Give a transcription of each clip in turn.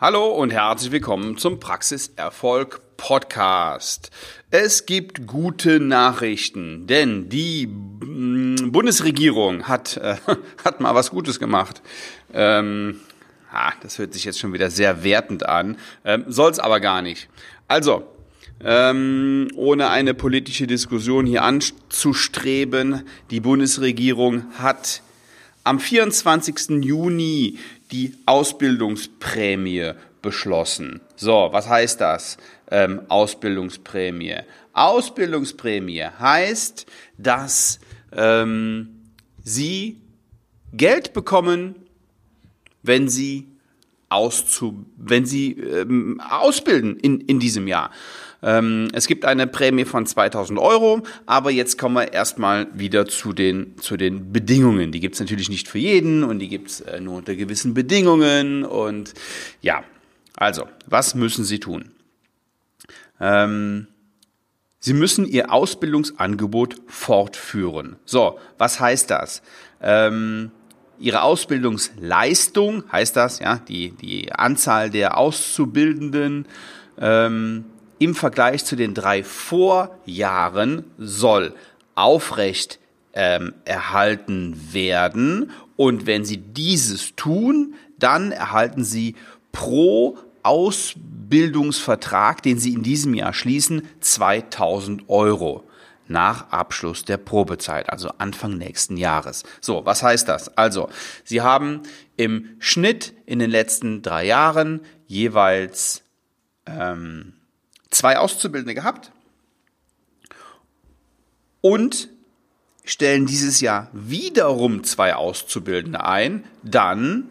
Hallo und herzlich willkommen zum Praxiserfolg Podcast. Es gibt gute Nachrichten, denn die mm, Bundesregierung hat, äh, hat mal was Gutes gemacht. Ähm, ah, das hört sich jetzt schon wieder sehr wertend an, ähm, soll es aber gar nicht. Also, ähm, ohne eine politische Diskussion hier anzustreben, die Bundesregierung hat am 24. Juni die Ausbildungsprämie beschlossen. So, was heißt das? Ähm, Ausbildungsprämie. Ausbildungsprämie heißt, dass ähm, Sie Geld bekommen, wenn Sie auszu, wenn Sie ähm, ausbilden in, in diesem Jahr. Ähm, es gibt eine Prämie von 2000 Euro, aber jetzt kommen wir erstmal wieder zu den, zu den Bedingungen. Die gibt es natürlich nicht für jeden und die gibt es äh, nur unter gewissen Bedingungen. Und ja, also, was müssen Sie tun? Ähm, Sie müssen Ihr Ausbildungsangebot fortführen. So, was heißt das? Ähm, Ihre Ausbildungsleistung, heißt das, ja, die, die Anzahl der Auszubildenden, ähm, im Vergleich zu den drei Vorjahren soll aufrecht ähm, erhalten werden. Und wenn Sie dieses tun, dann erhalten Sie pro Ausbildungsvertrag, den Sie in diesem Jahr schließen, 2000 Euro nach Abschluss der Probezeit, also Anfang nächsten Jahres. So, was heißt das? Also, Sie haben im Schnitt in den letzten drei Jahren jeweils ähm, zwei Auszubildende gehabt und stellen dieses Jahr wiederum zwei Auszubildende ein, dann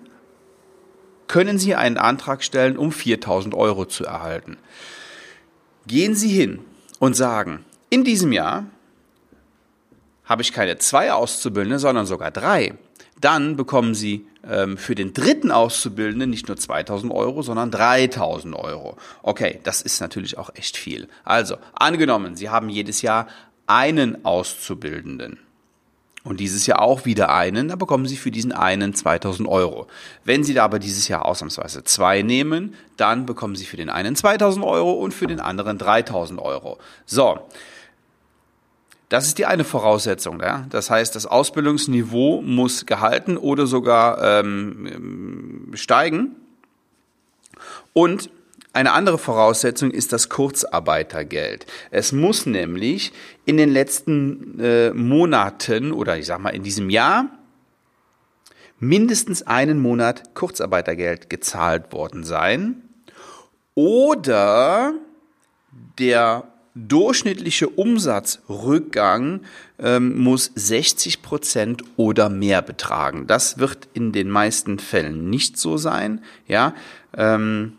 können Sie einen Antrag stellen, um 4000 Euro zu erhalten. Gehen Sie hin und sagen, in diesem Jahr habe ich keine zwei Auszubildende, sondern sogar drei. Dann bekommen Sie ähm, für den dritten Auszubildenden nicht nur 2000 Euro, sondern 3000 Euro. Okay, das ist natürlich auch echt viel. Also, angenommen, Sie haben jedes Jahr einen Auszubildenden und dieses Jahr auch wieder einen, dann bekommen Sie für diesen einen 2000 Euro. Wenn Sie da aber dieses Jahr ausnahmsweise zwei nehmen, dann bekommen Sie für den einen 2000 Euro und für den anderen 3000 Euro. So, das ist die eine Voraussetzung. Ja? Das heißt, das Ausbildungsniveau muss gehalten oder sogar ähm, steigen. Und eine andere Voraussetzung ist das Kurzarbeitergeld. Es muss nämlich in den letzten äh, Monaten oder ich sag mal in diesem Jahr mindestens einen Monat Kurzarbeitergeld gezahlt worden sein oder der durchschnittliche Umsatzrückgang ähm, muss 60 Prozent oder mehr betragen. Das wird in den meisten Fällen nicht so sein, ja. Ähm,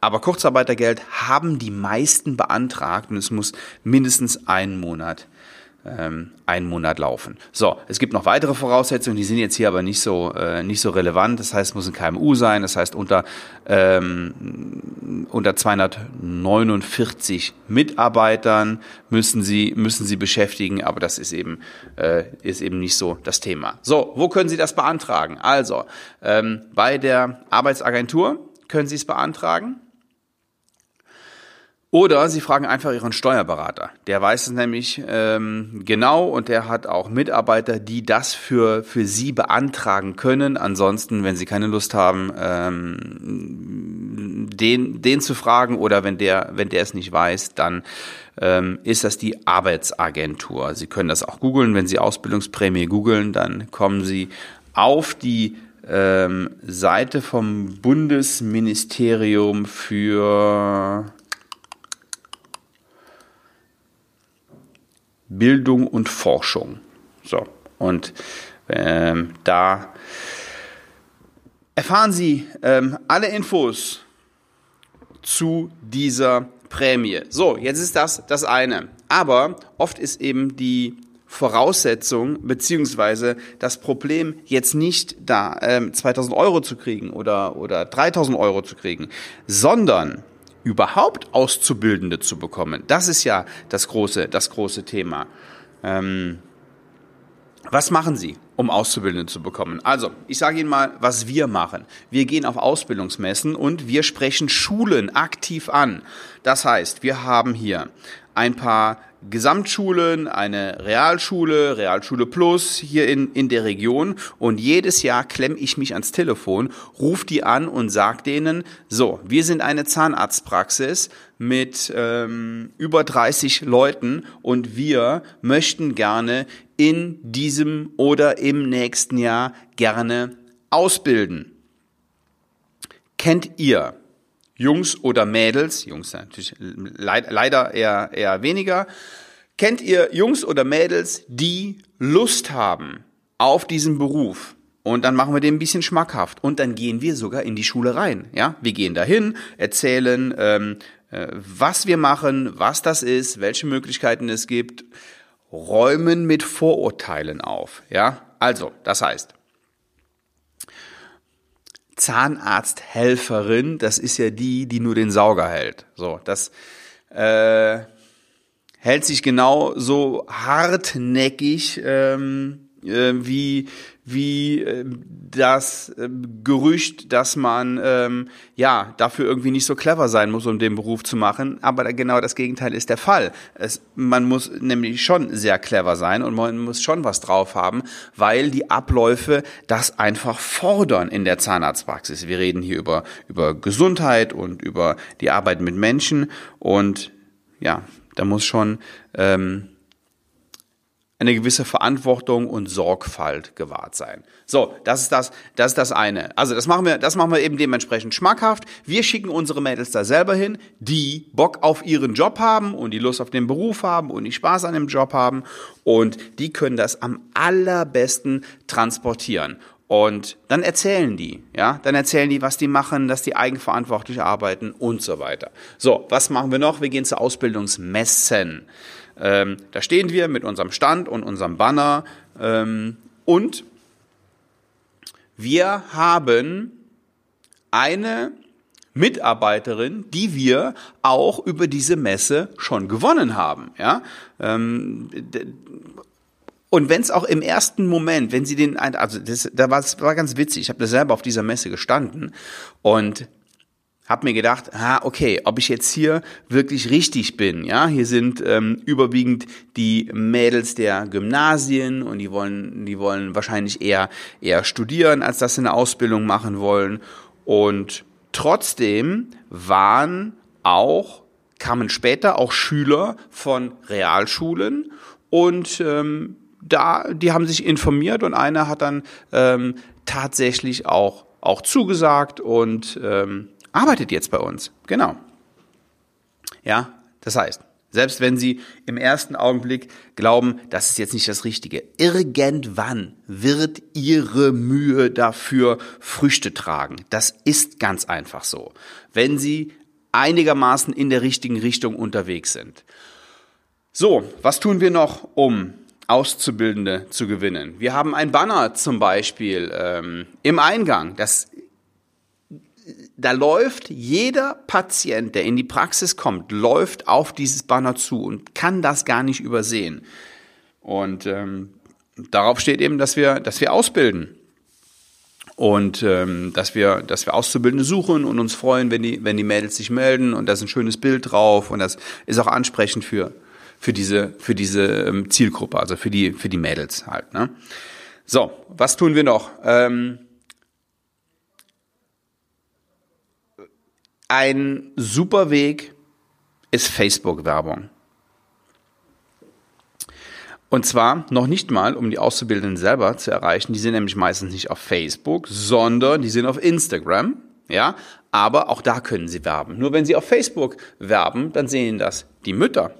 aber Kurzarbeitergeld haben die meisten beantragt und es muss mindestens einen Monat ähm, einen Monat laufen. So, es gibt noch weitere Voraussetzungen, die sind jetzt hier aber nicht so äh, nicht so relevant. Das heißt, es muss ein KMU sein. Das heißt, unter ähm, unter 249 Mitarbeitern müssen Sie müssen Sie beschäftigen. Aber das ist eben äh, ist eben nicht so das Thema. So, wo können Sie das beantragen? Also ähm, bei der Arbeitsagentur können Sie es beantragen. Oder Sie fragen einfach Ihren Steuerberater. Der weiß es nämlich ähm, genau und der hat auch Mitarbeiter, die das für, für Sie beantragen können. Ansonsten, wenn Sie keine Lust haben, ähm, den, den zu fragen oder wenn der, wenn der es nicht weiß, dann ähm, ist das die Arbeitsagentur. Sie können das auch googeln. Wenn Sie Ausbildungsprämie googeln, dann kommen Sie auf die ähm, Seite vom Bundesministerium für Bildung und Forschung. So, und ähm, da erfahren Sie ähm, alle Infos zu dieser Prämie. So, jetzt ist das das eine. Aber oft ist eben die Voraussetzung beziehungsweise das Problem jetzt nicht da, ähm, 2000 Euro zu kriegen oder, oder 3000 Euro zu kriegen, sondern überhaupt Auszubildende zu bekommen. Das ist ja das große, das große Thema. Ähm, was machen Sie? um Auszubildende zu bekommen. Also, ich sage Ihnen mal, was wir machen. Wir gehen auf Ausbildungsmessen und wir sprechen Schulen aktiv an. Das heißt, wir haben hier ein paar Gesamtschulen, eine Realschule, Realschule Plus hier in, in der Region und jedes Jahr klemme ich mich ans Telefon, rufe die an und sage denen, so, wir sind eine Zahnarztpraxis mit ähm, über 30 Leuten und wir möchten gerne in diesem oder im nächsten Jahr gerne ausbilden. Kennt ihr Jungs oder Mädels, Jungs natürlich leider eher, eher weniger, kennt ihr Jungs oder Mädels, die Lust haben auf diesen Beruf? Und dann machen wir den ein bisschen schmackhaft. Und dann gehen wir sogar in die Schule rein. Ja, wir gehen dahin, erzählen, ähm, äh, was wir machen, was das ist, welche Möglichkeiten es gibt, räumen mit Vorurteilen auf. Ja, also, das heißt, Zahnarzthelferin, das ist ja die, die nur den Sauger hält. So, das äh, hält sich genau so hartnäckig ähm, äh, wie wie äh, das äh, Gerücht, dass man ähm, ja dafür irgendwie nicht so clever sein muss, um den Beruf zu machen. Aber genau das Gegenteil ist der Fall. Es, man muss nämlich schon sehr clever sein und man muss schon was drauf haben, weil die Abläufe das einfach fordern in der Zahnarztpraxis. Wir reden hier über über Gesundheit und über die Arbeit mit Menschen und ja, da muss schon ähm, eine gewisse Verantwortung und Sorgfalt gewahrt sein. So, das ist das, das ist das eine. Also das machen wir, das machen wir eben dementsprechend schmackhaft. Wir schicken unsere Mädels da selber hin, die Bock auf ihren Job haben und die Lust auf den Beruf haben und die Spaß an dem Job haben und die können das am allerbesten transportieren. Und dann erzählen die, ja, dann erzählen die, was die machen, dass die eigenverantwortlich arbeiten und so weiter. So, was machen wir noch? Wir gehen zu Ausbildungsmessen. Ähm, da stehen wir mit unserem Stand und unserem Banner ähm, und wir haben eine Mitarbeiterin, die wir auch über diese Messe schon gewonnen haben. Ja? Ähm, und wenn es auch im ersten Moment, wenn sie den, also das, da war, war ganz witzig, ich habe da selber auf dieser Messe gestanden und habe mir gedacht, ah, okay, ob ich jetzt hier wirklich richtig bin. Ja, hier sind ähm, überwiegend die Mädels der Gymnasien und die wollen, die wollen wahrscheinlich eher eher studieren, als dass sie eine Ausbildung machen wollen. Und trotzdem waren auch kamen später auch Schüler von Realschulen und ähm, da, die haben sich informiert und einer hat dann ähm, tatsächlich auch auch zugesagt und ähm, arbeitet jetzt bei uns. Genau. Ja, das heißt, selbst wenn Sie im ersten Augenblick glauben, das ist jetzt nicht das Richtige, irgendwann wird Ihre Mühe dafür Früchte tragen. Das ist ganz einfach so. Wenn Sie einigermaßen in der richtigen Richtung unterwegs sind. So, was tun wir noch, um Auszubildende zu gewinnen? Wir haben ein Banner zum Beispiel ähm, im Eingang. Das da läuft jeder Patient, der in die Praxis kommt, läuft auf dieses Banner zu und kann das gar nicht übersehen. Und ähm, darauf steht eben, dass wir, dass wir ausbilden und ähm, dass wir, dass wir Auszubildende suchen und uns freuen, wenn die, wenn die Mädels sich melden und da ist ein schönes Bild drauf und das ist auch ansprechend für für diese für diese ähm, Zielgruppe, also für die für die Mädels halt. Ne? So, was tun wir noch? Ähm, ein super Weg ist Facebook-Werbung. Und zwar noch nicht mal, um die Auszubildenden selber zu erreichen. Die sind nämlich meistens nicht auf Facebook, sondern die sind auf Instagram. Ja, aber auch da können sie werben. Nur wenn sie auf Facebook werben, dann sehen das die Mütter.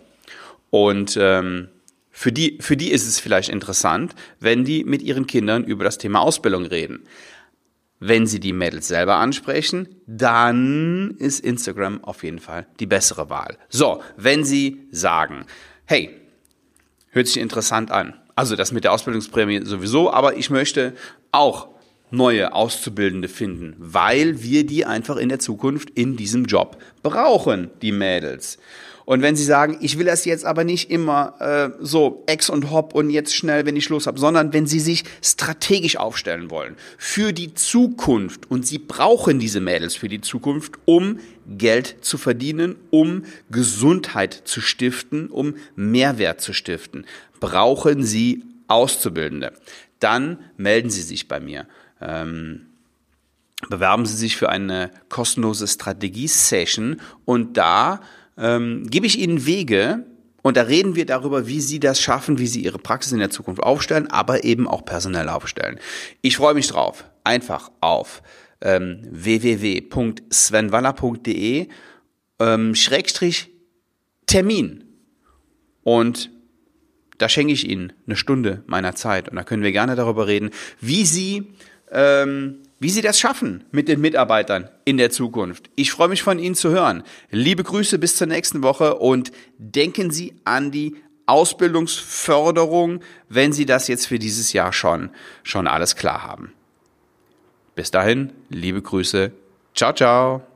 Und ähm, für die, für die ist es vielleicht interessant, wenn die mit ihren Kindern über das Thema Ausbildung reden. Wenn Sie die Mädels selber ansprechen, dann ist Instagram auf jeden Fall die bessere Wahl. So, wenn Sie sagen, hey, hört sich interessant an. Also das mit der Ausbildungsprämie sowieso, aber ich möchte auch neue Auszubildende finden, weil wir die einfach in der Zukunft in diesem Job brauchen, die Mädels. Und wenn Sie sagen, ich will das jetzt aber nicht immer äh, so ex und hop und jetzt schnell, wenn ich Schluss habe, sondern wenn Sie sich strategisch aufstellen wollen für die Zukunft und Sie brauchen diese Mädels für die Zukunft, um Geld zu verdienen, um Gesundheit zu stiften, um Mehrwert zu stiften, brauchen Sie Auszubildende. Dann melden Sie sich bei mir. Ähm, bewerben Sie sich für eine kostenlose Strategie-Session und da ähm, gebe ich Ihnen Wege und da reden wir darüber, wie Sie das schaffen, wie Sie Ihre Praxis in der Zukunft aufstellen, aber eben auch personell aufstellen. Ich freue mich drauf. Einfach auf ähm, www.svenwaller.de ähm, Schrägstrich Termin. Und da schenke ich Ihnen eine Stunde meiner Zeit und da können wir gerne darüber reden, wie Sie ähm, wie Sie das schaffen mit den Mitarbeitern in der Zukunft. Ich freue mich von Ihnen zu hören. Liebe Grüße bis zur nächsten Woche und denken Sie an die Ausbildungsförderung, wenn Sie das jetzt für dieses Jahr schon, schon alles klar haben. Bis dahin, liebe Grüße. Ciao, ciao.